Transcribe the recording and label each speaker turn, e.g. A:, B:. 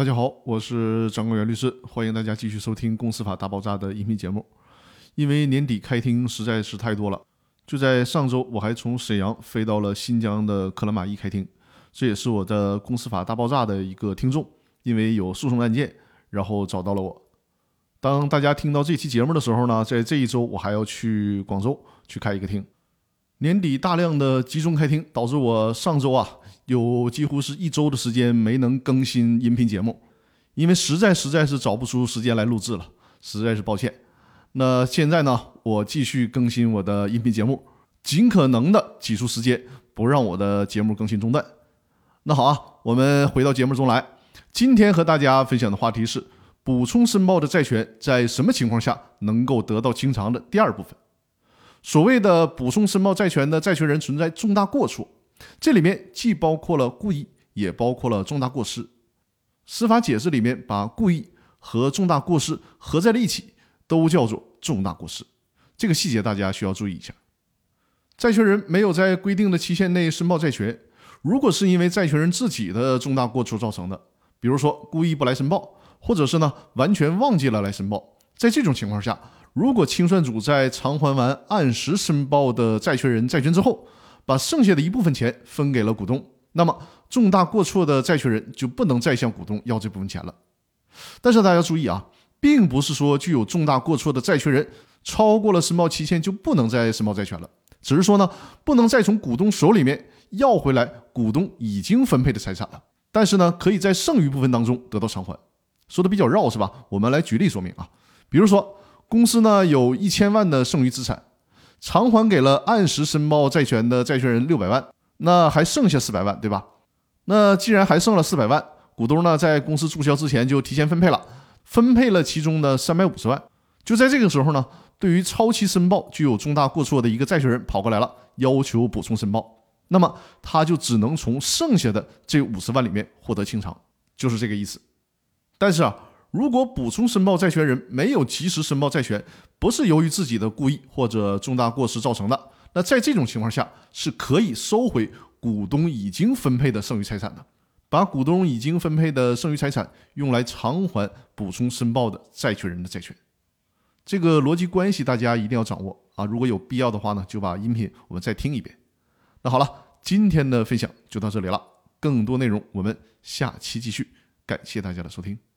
A: 大家好，我是张国元律师，欢迎大家继续收听《公司法大爆炸》的音频节目。因为年底开庭实在是太多了，就在上周，我还从沈阳飞到了新疆的克拉玛依开庭。这也是我的《公司法大爆炸》的一个听众，因为有诉讼案件，然后找到了我。当大家听到这期节目的时候呢，在这一周我还要去广州去开一个庭。年底大量的集中开庭，导致我上周啊。有几乎是一周的时间没能更新音频节目，因为实在实在是找不出时间来录制了，实在是抱歉。那现在呢，我继续更新我的音频节目，尽可能的挤出时间，不让我的节目更新中断。那好啊，我们回到节目中来。今天和大家分享的话题是补充申报的债权在什么情况下能够得到清偿的第二部分。所谓的补充申报债权的债权人存在重大过错。这里面既包括了故意，也包括了重大过失。司法解释里面把故意和重大过失合在了一起，都叫做重大过失。这个细节大家需要注意一下。债权人没有在规定的期限内申报债权，如果是因为债权人自己的重大过错造成的，比如说故意不来申报，或者是呢完全忘记了来申报，在这种情况下，如果清算组在偿还完按时申报的债权人债权之后，把剩下的一部分钱分给了股东，那么重大过错的债权人就不能再向股东要这部分钱了。但是大家注意啊，并不是说具有重大过错的债权人超过了申报期限就不能再申报债权了，只是说呢，不能再从股东手里面要回来股东已经分配的财产了。但是呢，可以在剩余部分当中得到偿还。说的比较绕是吧？我们来举例说明啊，比如说公司呢有一千万的剩余资产。偿还给了按时申报债权的债权人六百万，那还剩下四百万，对吧？那既然还剩了四百万，股东呢在公司注销之前就提前分配了，分配了其中的三百五十万。就在这个时候呢，对于超期申报具有重大过错的一个债权人跑过来了，要求补充申报，那么他就只能从剩下的这五十万里面获得清偿，就是这个意思。但是啊。如果补充申报债权人没有及时申报债权，不是由于自己的故意或者重大过失造成的，那在这种情况下是可以收回股东已经分配的剩余财产的，把股东已经分配的剩余财产用来偿还补充申报的债权人的债权。这个逻辑关系大家一定要掌握啊！如果有必要的话呢，就把音频我们再听一遍。那好了，今天的分享就到这里了，更多内容我们下期继续。感谢大家的收听。